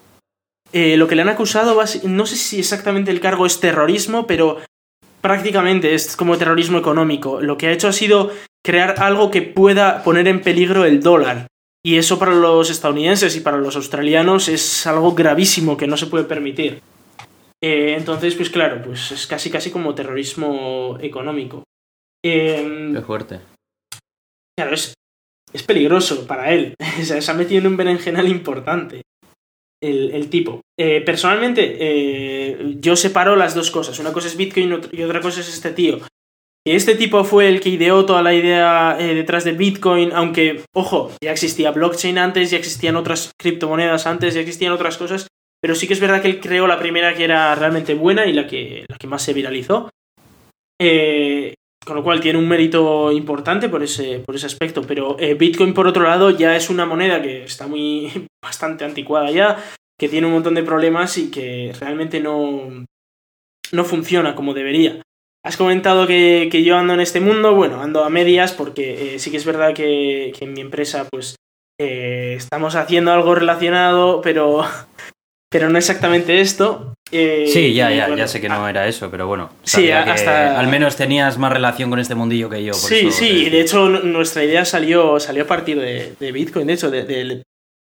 lo que le han acusado, no sé si exactamente el cargo es terrorismo, pero prácticamente es como terrorismo económico. Lo que ha hecho ha sido crear algo que pueda poner en peligro el dólar. Y eso para los estadounidenses y para los australianos es algo gravísimo que no se puede permitir. Eh, entonces, pues claro, pues es casi casi como terrorismo económico. Em, Qué fuerte. Claro, es, es peligroso para él. se ha metido en un berenjenal importante el, tipo. Eh, personalmente, eh, yo separo las dos cosas. Una cosa es Bitcoin y otra cosa es este tío. Este tipo fue el que ideó toda la idea eh, detrás de Bitcoin, aunque, ojo, ya existía blockchain antes, ya existían otras criptomonedas antes, ya existían otras cosas, pero sí que es verdad que él creó la primera que era realmente buena y la que, la que más se viralizó. Eh, con lo cual tiene un mérito importante por ese, por ese aspecto. Pero eh, Bitcoin, por otro lado, ya es una moneda que está muy bastante anticuada ya, que tiene un montón de problemas y que realmente no, no funciona como debería. Has comentado que, yo ando en este mundo, bueno, ando a medias porque eh, sí que es verdad que, en mi empresa pues eh, estamos haciendo algo relacionado, pero, pero no exactamente esto. Eh, sí, ya, ya, ya sé que no ah, era eso, pero bueno. Sí, hasta... Al menos tenías más relación con este mundillo que yo. sí, sí, de hecho nuestra idea salió, salió a partir de, Bitcoin, de hecho, de,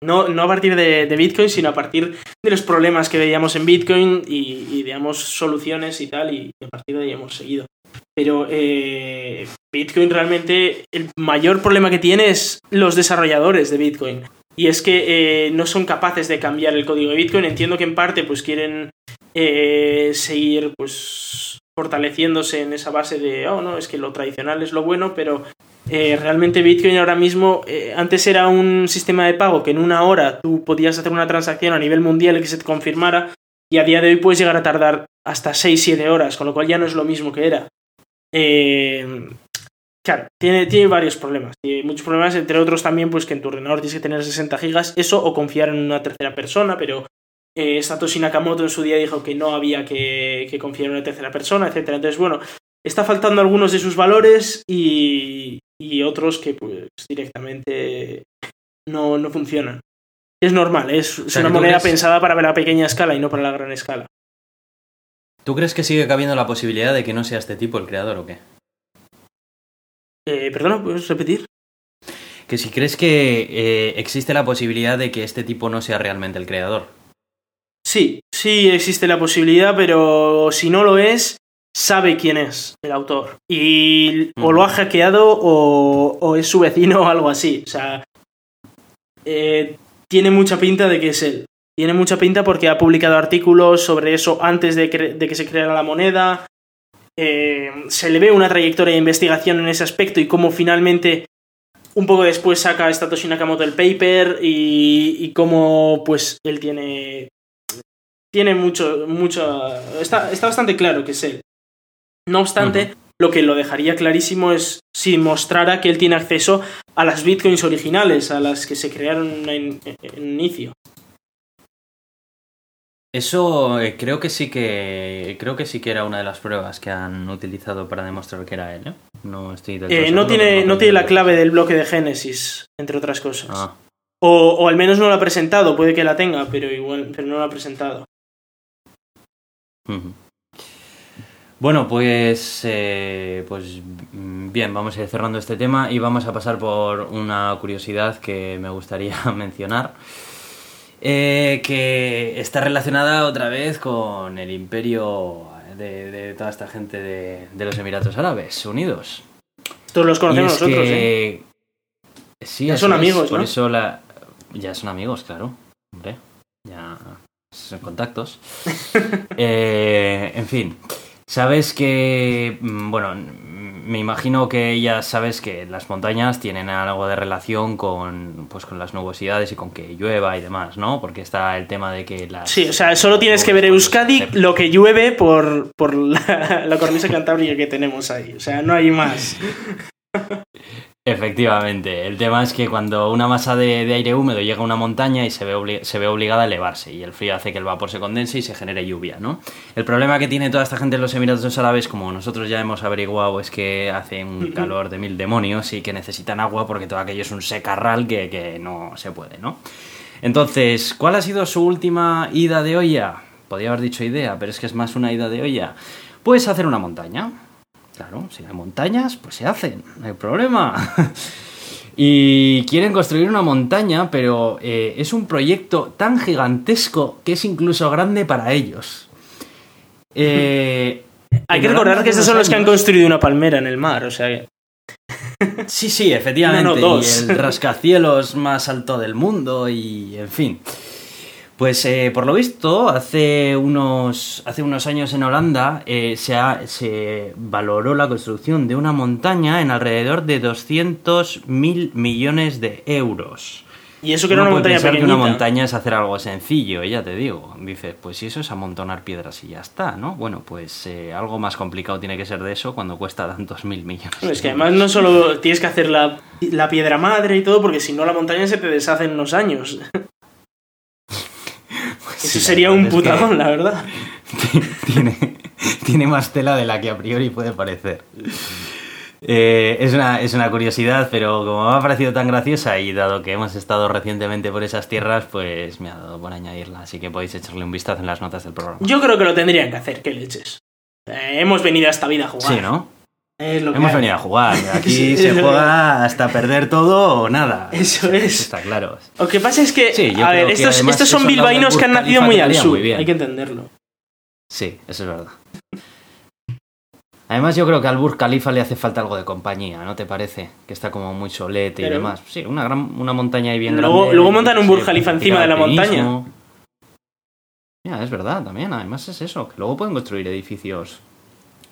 no, no a partir de, Bitcoin, sino a partir de los problemas que veíamos en Bitcoin y, y digamos, soluciones y tal, y a partir de ahí hemos seguido. Pero eh, Bitcoin realmente, el mayor problema que tiene es los desarrolladores de Bitcoin. Y es que eh, no son capaces de cambiar el código de Bitcoin. Entiendo que en parte pues quieren eh, seguir pues fortaleciéndose en esa base de, oh, no, es que lo tradicional es lo bueno, pero eh, realmente Bitcoin ahora mismo, eh, antes era un sistema de pago que en una hora tú podías hacer una transacción a nivel mundial que se te confirmara, y a día de hoy puedes llegar a tardar hasta 6-7 horas, con lo cual ya no es lo mismo que era. Eh, claro, tiene, tiene varios problemas. Tiene muchos problemas, entre otros también, pues que en tu ordenador tienes que tener 60 gigas, eso o confiar en una tercera persona, pero eh, Satoshi Nakamoto en su día dijo que no había que, que confiar en una tercera persona, etc. Entonces, bueno, está faltando algunos de sus valores y, y otros que pues directamente no, no funcionan. Es normal, es, es sea, una moneda crees- pensada para la pequeña escala y no para la gran escala. ¿Tú crees que sigue cabiendo la posibilidad de que no sea este tipo el creador o qué? Eh, Perdona, ¿puedes repetir? Que si crees que eh, existe la posibilidad de que este tipo no sea realmente el creador. Sí, sí existe la posibilidad, pero si no lo es, sabe quién es el autor. Y o lo ha hackeado o, o es su vecino o algo así. O sea, eh, tiene mucha pinta de que es él. Tiene mucha pinta porque ha publicado artículos sobre eso antes de, cre- de que se creara la moneda. Eh, se le ve una trayectoria de investigación en ese aspecto y cómo finalmente un poco después saca Satoshi Nakamoto el paper y, y cómo pues él tiene tiene mucho mucho está, está bastante claro que es él no obstante lo que lo dejaría clarísimo es si mostrara que él tiene acceso a las bitcoins originales a las que se crearon en, en inicio Eso eh, creo que sí que creo que sí que era una de las pruebas que han utilizado para demostrar que era él. ¿eh? No estoy del Eh, no tiene no tiene la clave del bloque de Génesis entre otras cosas Ah, o, o al menos no la ha presentado puede que la tenga pero igual pero no la ha presentado. Bueno, pues, eh, pues bien, vamos a ir cerrando este tema y vamos a pasar por una curiosidad que me gustaría mencionar, eh, que está relacionada otra vez con el imperio de, de toda esta gente de, de los Emiratos Árabes Unidos. todos los conocemos es nosotros ¿eh? Sí, Ya son es, amigos, Por ¿no? eso la... Ya son amigos, claro. Hombre, ya son contactos. Eh, en fin, sabes que... mm, Bueno, me imagino que ya sabes que las montañas tienen algo de relación con, pues, con las nubosidades y con que llueva y demás, ¿no? Porque está el tema de que las... Sí, o sea, solo tienes que ver Euskadi lo que llueve por, por la, la cornisa cantábrica que tenemos ahí. O sea, no hay más. Efectivamente, el tema es que cuando una masa de, de aire húmedo llega a una montaña y se ve, se ve obligada a elevarse y el frío hace que el vapor se condense y se genere lluvia, ¿no? El problema que tiene toda esta gente en los Emiratos Árabes, como nosotros ya hemos averiguado, es que hace un calor de mil demonios y que necesitan agua porque todo aquello es un secarral que, que no se puede, ¿no? Entonces, ¿cuál ha sido su última ida de olla? Podría haber dicho idea, pero es que es más una ida de olla. Pues hacer una montaña. Claro, si hay montañas, pues se hacen, no hay problema. y quieren construir una montaña, pero eh, es un proyecto tan gigantesco que es incluso grande para ellos. Eh, Hay que recordar que estos hace son los que han construido una palmera en el mar. O sea, que- Sí, sí, efectivamente. No, no, dos. Y el rascacielos más alto del mundo y en fin. Pues eh, por lo visto, hace unos, hace unos años en Holanda eh, se, ha- se valoró la construcción de una montaña en alrededor de 200 mil millones de euros. y eso que era una montaña pensar que pequeñita. una montaña es hacer algo sencillo, ya te digo. Dices, pues si eso es amontonar piedras y ya está, ¿no? Bueno, pues eh, algo más complicado tiene que ser de eso cuando cuesta tantos mil millones. Es que de además no solo tienes que hacer la, la piedra madre y todo, porque si no la montaña se te deshace en unos años. Eso sí, sería un putadón, la verdad. tiene, tiene más tela de la que a priori puede parecer. Eh, es, una, es una curiosidad, pero como me ha parecido tan graciosa y dado que hemos estado recientemente por esas tierras, pues me ha dado por añadirla. Así que podéis echarle un vistazo en las notas del programa. Yo creo que lo tendrían que hacer, que leches. Eh, hemos venido a esta vida a jugar. Sí, ¿no? Lo que Hemos venido a jugar. Aquí se juega hasta perder todo o nada. Eso es. Está claro. Lo que pasa es que, Sí, a ver, estos, son bilbaínos que han nacido muy al sur. muy bien. Hay que entenderlo. Sí, eso es verdad. Además, yo creo que al Burj Khalifa le hace falta algo de compañía, ¿no te parece? Que está como muy solete y demás. Sí, una, gran, una montaña ahí bien Luego- grande. luego montan un Burj Khalifa encima de la alpinismo. Ya, es verdad, también. Además es eso, que luego pueden construir edificios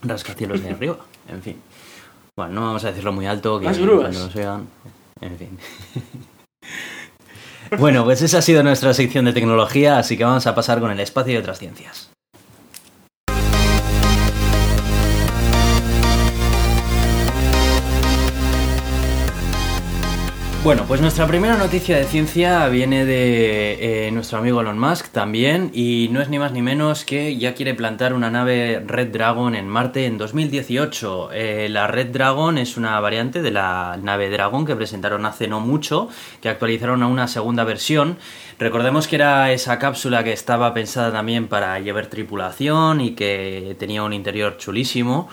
rascacielos de arriba. En fin. Bueno, no vamos a decirlo muy alto, que grúas. cuando nos oigan... En fin. bueno, pues esa ha sido nuestra sección de tecnología, así que vamos a pasar con el espacio y otras ciencias. Bueno, pues nuestra primera noticia de ciencia viene de eh, nuestro amigo Elon Musk también y no es ni más ni menos que ya quiere plantar una nave Red Dragon en Marte en 2018. Eh, la Red Dragon es una variante de la nave Dragon que presentaron hace no mucho, que actualizaron a una segunda versión. Recordemos que era esa cápsula que estaba pensada también para llevar tripulación y que tenía un interior chulísimo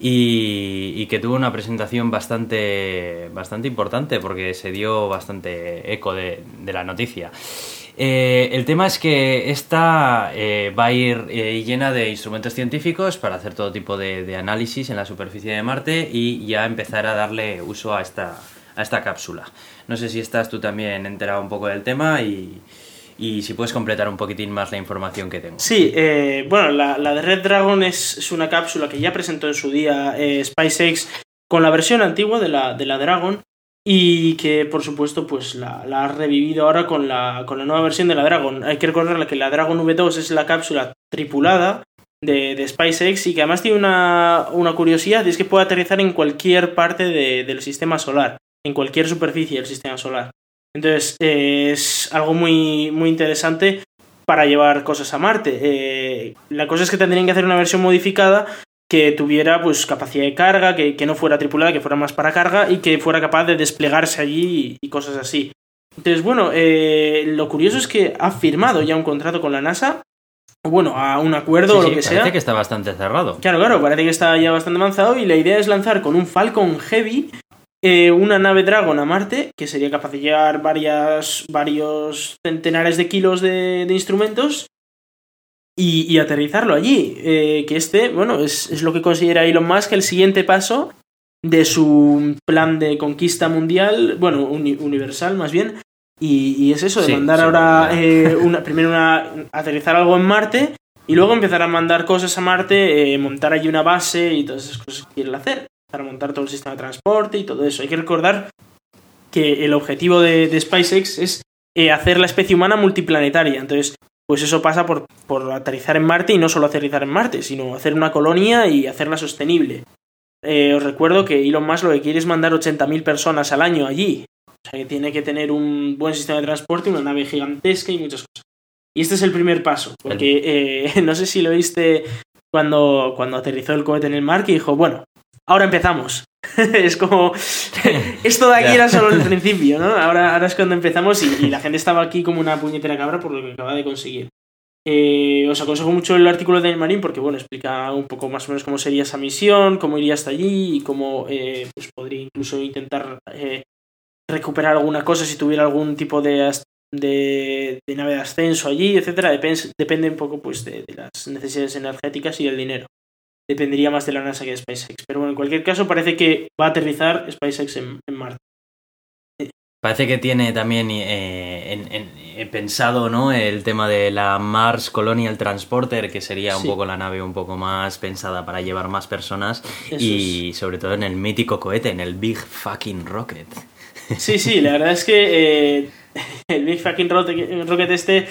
y, que tuvo una presentación bastante, bastante importante porque se dio bastante eco de, la noticia. Eh, el tema es que esta eh, va a ir eh, llena de instrumentos científicos para hacer todo tipo de, análisis en la superficie de Marte y ya empezar a darle uso a esta, a esta cápsula. No sé si estás tú también enterado un poco del tema y, y si puedes completar un poquitín más la información que tengo. Sí, eh, bueno, la, de Red Dragon es, una cápsula que ya presentó en su día eh, SpaceX con la versión antigua de la, de la Dragon y que por supuesto pues la, ha revivido ahora con la, con la nueva versión de la Dragon. Hay que recordar que la Dragon V2 es la cápsula tripulada de, de SpaceX y que además tiene una, curiosidad y es que puede aterrizar en cualquier parte del sistema solar, en cualquier superficie del sistema solar. Entonces, es algo muy, muy interesante para llevar cosas a Marte. Eh, la cosa es que tendrían que hacer una versión modificada que tuviera pues capacidad de carga, que, no fuera tripulada, que fuera más para carga y que fuera capaz de desplegarse allí y, cosas así. Entonces, bueno, eh, lo curioso es que ha firmado ya un contrato con la NASA, bueno, a un acuerdo o lo que sea. Parece que está bastante cerrado. Claro, claro, parece que está ya bastante avanzado y la idea es lanzar con un Falcon Heavy eh, una nave Dragon a Marte, que sería capaz de llevar varias, varios centenares de kilos de, instrumentos, y, aterrizarlo allí. Eh, que este, bueno, es, lo que considera Elon Musk el siguiente paso de su plan de conquista mundial, bueno, universal más bien, y, es eso, de mandar ahora eh, una, primero una, aterrizar algo en Marte y luego empezar a mandar cosas a Marte, montar allí una base y todas esas cosas que quiere hacer para montar todo el sistema de transporte y todo eso. Hay que recordar que el objetivo de, SpaceX es eh, hacer la especie humana multiplanetaria. Entonces, pues eso pasa por, por, aterrizar en Marte y no solo aterrizar en Marte, sino hacer una colonia y hacerla sostenible. Eh, os recuerdo que Elon Musk lo que quiere es mandar 80.000 personas al año allí. O sea que tiene que tener un buen sistema de transporte, una nave gigantesca y muchas cosas. Y este es el primer paso, porque eh, no sé si lo viste cuando, cuando aterrizó el cohete en el mar, que dijo, bueno, ahora empezamos. es como, esto de aquí era solo el principio, ¿no? Ahora, ahora es cuando empezamos y, la gente estaba aquí como una puñetera cabra por lo que acaba de conseguir. Eh, os aconsejo mucho el artículo de Marín porque, bueno, explica un poco más o menos cómo sería esa misión, cómo iría hasta allí y cómo eh, pues podría incluso intentar eh, recuperar alguna cosa si tuviera algún tipo de, de, nave de ascenso allí, etcétera. Depende, un poco pues, de las necesidades energéticas y del dinero dependería más de la NASA que de SpaceX. Pero bueno, en cualquier caso parece que va a aterrizar SpaceX en, Marte. Parece que tiene también eh, pensado ¿no? el tema de la Mars Colonial Transporter, que sería un poco la nave un poco más pensada para llevar más personas y sobre todo en el mítico cohete, en el Big Fucking Rocket. Sí, sí, la verdad es que eh, el Big Fucking Rocket este,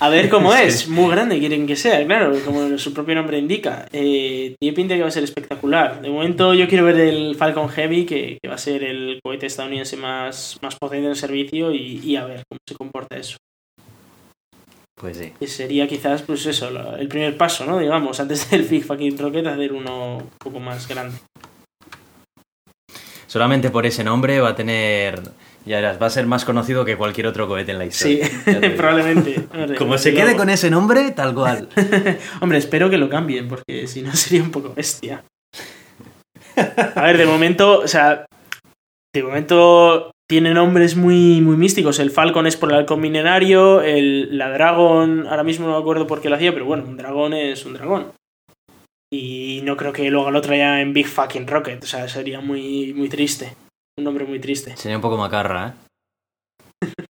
a ver cómo es, muy grande quieren que sea, claro, como su propio nombre indica. Eh, tiene pinta que va a ser espectacular. De momento yo quiero ver el Falcon Heavy, que, va a ser el cohete estadounidense más, más potente en servicio, y, a ver cómo se comporta eso. Pues sí. Que sería quizás, pues eso, el primer paso, ¿no? Digamos, antes del Big Fucking Rocket, hacer uno un poco más grande. Solamente por ese nombre va a tener ya verás, va a ser más conocido que cualquier otro cohete en la historia. Sí, probablemente. Como se quede con ese nombre, tal cual. Hombre, espero que lo cambien, porque si no sería un poco bestia. A ver, de momento, o sea, de momento tiene nombres muy, muy místicos. El Falcon es por el halcón milenario, el, la Dragon, ahora mismo no me acuerdo por qué lo hacía, pero bueno, un dragón es un dragón. Y no creo que luego lo traiga en Big Fucking Rocket, o sea, sería muy, muy triste. Un nombre muy triste. Sería un poco macarra, ¿eh?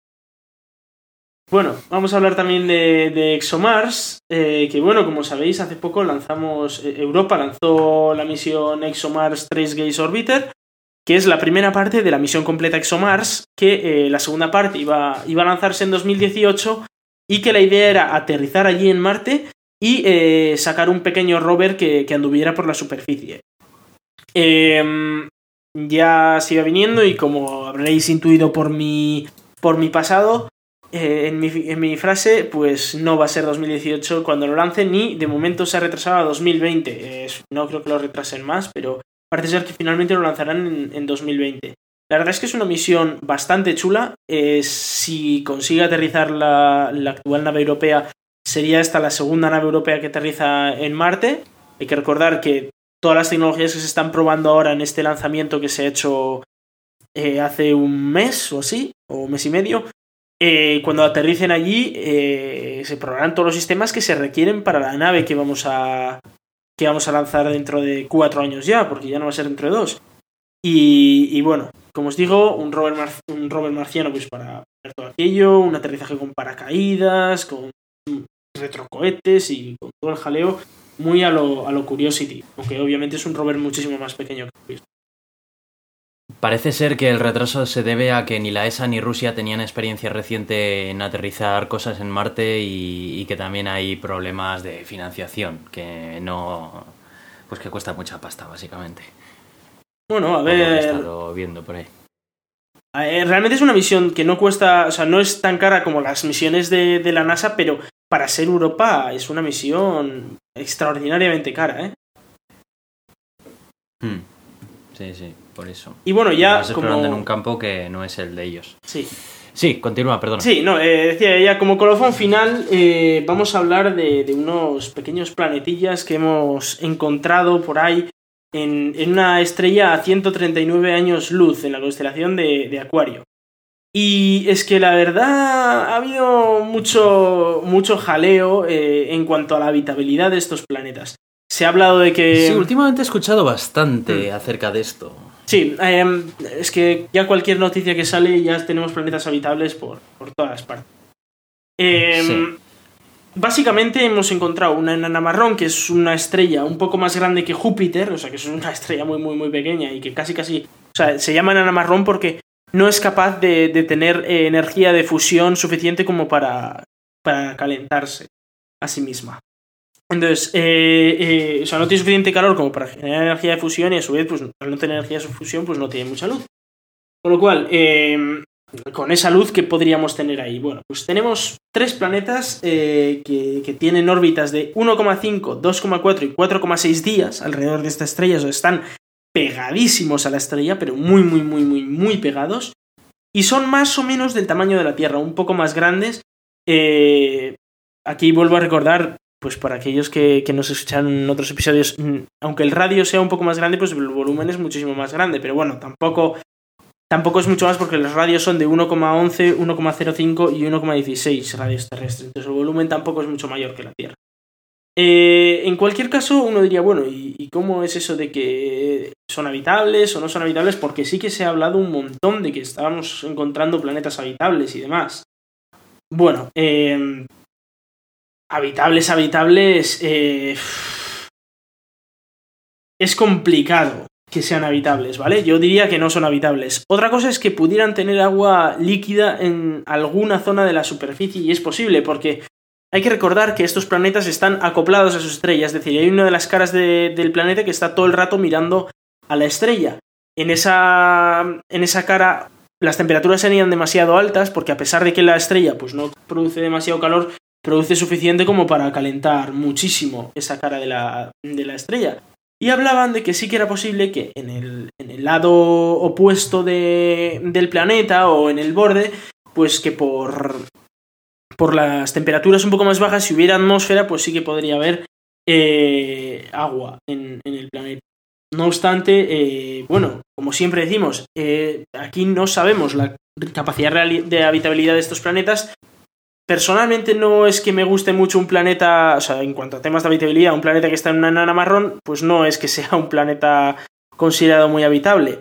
bueno, vamos a hablar también de, ExoMars, eh, que bueno, como sabéis, hace poco lanzamos, eh, Europa lanzó la misión ExoMars Trace Gaze Orbiter, que es la primera parte de la misión completa ExoMars, que la segunda parte iba, iba, a lanzarse en 2018 y que la idea era aterrizar allí en Marte y sacar un pequeño rover que, que anduviera por la superficie. Eh, ya siga viniendo y como habréis intuido por mi, por mi pasado, eh, en, mi, frase, pues no va a ser 2018 cuando lo lance, ni de momento se ha retrasado a 2020. Eh, no creo que lo retrasen más, pero parece ser que finalmente lo lanzarán en, en 2020. La verdad es que es una misión bastante chula. Eh, si consigue aterrizar la, la, actual nave europea, sería esta la segunda nave europea que aterriza en Marte. Hay que recordar que todas las tecnologías que se están probando ahora en este lanzamiento que se ha hecho eh, hace un mes o así, o mes y medio, eh, cuando aterricen allí eh, se probarán todos los sistemas que se requieren para la nave que vamos a que vamos a lanzar dentro de cuatro años ya, porque ya no va a ser dentro de dos. Y, bueno, como os digo, un rover, un rover marciano pues para ver todo aquello, un aterrizaje con paracaídas, con retrocohetes y con todo el jaleo muy a lo, a lo Curiosity, aunque obviamente es un rover muchísimo más pequeño que Curiosity. Parece ser que el retraso se debe a que ni la ESA ni Rusia tenían experiencia reciente en aterrizar cosas en Marte y, y, que también hay problemas de financiación, que no. pues que cuesta mucha pasta, básicamente. Bueno, a ver. he estado viendo por ahí. Eh, realmente es una misión que no cuesta, o sea, no es tan cara como las misiones de, de la NASA, pero para ser Europa es una misión extraordinariamente cara, ¿eh? Hmm. Sí, sí, por eso. Y bueno, ya Estás como... explorando en un campo que no es el de ellos. Sí. Sí, continúa, perdón. Sí, no, eh, decía ya como colofón final, eh, vamos a hablar de, de, unos pequeños planetillas que hemos encontrado por ahí en, en, una estrella a 139 años luz en la constelación de, de Acuario. Y es que la verdad ha habido mucho, mucho jaleo eh, en cuanto a la habitabilidad de estos planetas. Se ha hablado de que... Sí, últimamente he escuchado bastante mm. acerca de esto. Sí, eh, es que ya cualquier noticia que sale ya tenemos planetas habitables por, por todas partes. Eh, sí. Básicamente hemos encontrado una enana marrón, que es una estrella un poco más grande que Júpiter, o sea que es una estrella muy, muy, muy pequeña y que casi, casi... O sea, se llama enana marrón porque no es capaz de, de tener eh, energía de fusión suficiente como para, para calentarse a sí misma. Entonces, eh, eh, o sea, no tiene suficiente calor como para generar energía de fusión y a su vez, pues al no tener energía de fusión, pues no tiene mucha luz. Con lo cual, eh, con esa luz que podríamos tener ahí. Bueno, pues tenemos tres planetas que, que, tienen órbitas de 1,5, 2,4 y 4,6 días alrededor de esta estrella. O están pegadísimos a la estrella, pero muy, muy, muy, muy, muy pegados. Y son más o menos del tamaño de la Tierra, un poco más grandes. aquí vuelvo a recordar, pues para aquellos que, que, nos escuchan en otros episodios, aunque el radio sea un poco más grande, pues el volumen es muchísimo más grande, pero bueno, tampoco, tampoco es mucho más porque los radios son de 1,11, 1,05 y 1,16 radios terrestres, entonces el volumen tampoco es mucho mayor que la Tierra. Eh, en cualquier caso, uno diría, bueno, ¿y, ¿y, cómo es eso de que son habitables o no son habitables? Porque sí que se ha hablado un montón de que estábamos encontrando planetas habitables y demás. Bueno, eh, habitables, habitables. Eh, es complicado que sean habitables, ¿vale? Yo diría que no son habitables. Otra cosa es que pudieran tener agua líquida en alguna zona de la superficie y es posible porque hay que recordar que estos planetas están acoplados a sus estrellas, es decir, hay una de las caras de, del planeta que está todo el rato mirando a la estrella. En esa, en esa cara las temperaturas serían demasiado altas porque a pesar de que la estrella pues no produce demasiado calor, produce suficiente como para calentar muchísimo esa cara de la, de la estrella. Y hablaban de que sí que era posible que en el, en el lado opuesto de, del planeta o en el borde, pues que por, por las temperaturas un poco más bajas, si hubiera atmósfera, pues sí que podría haber eh, agua en, el planeta. No obstante, eh, bueno, como siempre decimos, eh, aquí no sabemos la capacidad de habitabilidad de estos planetas, Personalmente no es que me guste mucho un planeta, o sea, en cuanto a temas de habitabilidad, un planeta que está en una enana marrón, pues no es que sea un planeta considerado muy habitable.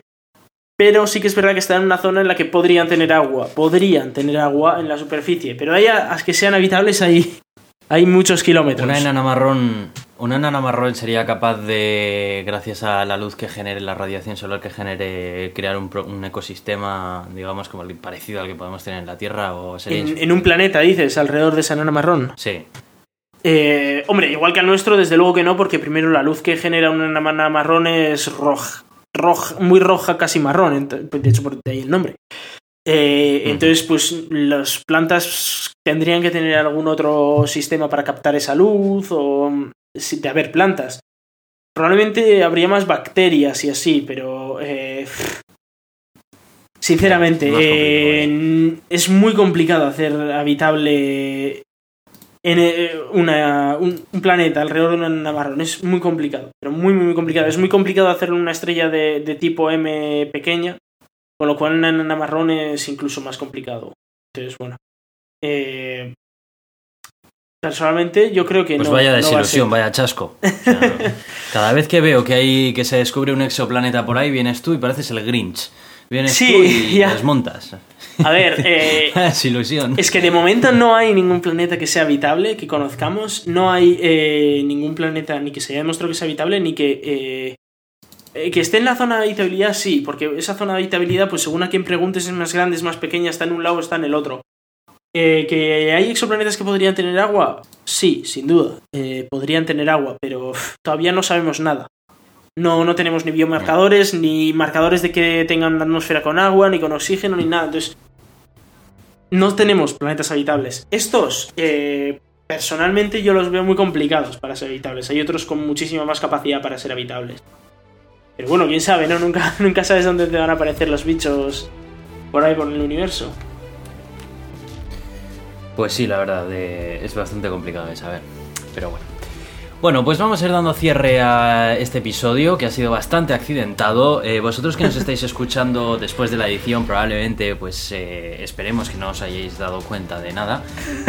Pero sí que es verdad que está en una zona en la que podrían tener agua, podrían tener agua en la superficie, pero ahí a que sean habitables hay, hay muchos kilómetros. Una enana marrón, una enana marrón sería capaz de, gracias a la luz que genere, la radiación solar que genere, crear un, un ecosistema, digamos, como el parecido al que podemos tener en la Tierra. O sería en, en, un planeta, dices, alrededor de esa enana marrón. Sí. Eh, hombre, igual que al nuestro, desde luego que no, porque primero la luz que genera una enana marrón es roja. Roja, muy roja, casi marrón, de hecho por ahí el nombre. Eh, entonces, pues las plantas tendrían que tener algún otro sistema para captar esa luz o de haber plantas. Probablemente habría más bacterias y así, pero eh, sinceramente eh, es muy complicado hacer habitable en una, un, planeta alrededor de una marrón. Es muy complicado, pero muy, muy, complicado. Es muy complicado hacer una estrella de, de tipo M pequeña con lo cual en marrón es incluso más complicado. Entonces, bueno. Eh, personalmente yo creo que pues no. vaya desilusión, vaya chasco. cada vez que veo que hay que se descubre un exoplaneta por ahí, vienes tú y pareces el Grinch. Vienes tú y desmontas. A ver, eh, desilusión. es que de momento no hay ningún planeta que sea habitable, que conozcamos. No hay eh, ningún planeta ni que se haya demostrado que sea habitable, ni que eh, eh, que esté en la zona de habitabilidad, sí, porque esa zona de habitabilidad, pues según a quien preguntes, es más grande, es más pequeña, está en un lado, está en el otro. Eh, ¿Que hay exoplanetas que podrían tener agua? Sí, sin duda. Eh, podrían tener agua, pero todavía no sabemos nada. No, no tenemos ni biomarcadores, ni marcadores de que tengan una atmósfera con agua, ni con oxígeno, ni nada. Entonces, no tenemos planetas habitables. Estos, personalmente, yo los veo muy complicados para ser habitables. Hay otros con muchísima más capacidad para ser habitables. Pero bueno, quién sabe, ¿no? Nunca, nunca sabes dónde te van a aparecer los bichos por ahí por el universo. Pues sí, la verdad, es bastante complicado de saber. Pero bueno. Bueno, pues vamos a ir dando cierre a este episodio que ha sido bastante accidentado. Eh, vosotros que nos estáis escuchando después de la edición probablemente pues eh, esperemos que no os hayáis dado cuenta de nada.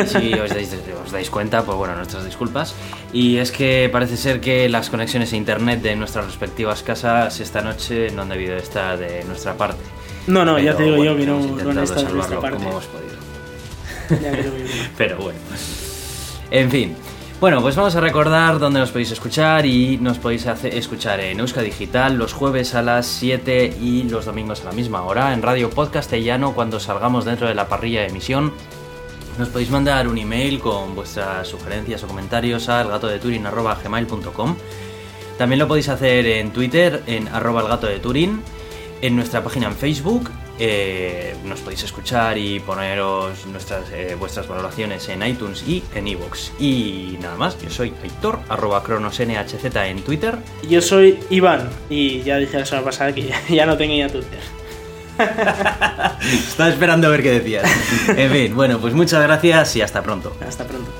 Si os dais, os dais cuenta, pues bueno, nuestras disculpas. Y es que parece ser que las conexiones a internet de nuestras respectivas casas esta noche no han debido estar de nuestra parte. No, no, ya te digo yo que no, no han estado de nuestra parte. Como hemos podido. Pero bueno. En fin. Bueno, pues vamos a recordar dónde nos podéis escuchar y nos podéis escuchar en Euska Digital los jueves a las 7 y los domingos a la misma hora en Radio Podcastellano cuando salgamos dentro de la parrilla de emisión. Nos podéis mandar un email con vuestras sugerencias o comentarios a elgatodeturin.gmail.com También lo podéis hacer en Twitter en arroba gato de Turín, en nuestra página en Facebook eh, nos podéis escuchar y poneros nuestras, eh, vuestras valoraciones en iTunes y en iVoox. Y nada más, yo soy Aitor, arroba cronosnhz en Twitter. Yo soy Iván, y ya dije la semana pasada que ya no tenía Twitter. Estaba esperando a ver qué decías. En fin, bueno, pues muchas gracias y hasta pronto. Hasta pronto.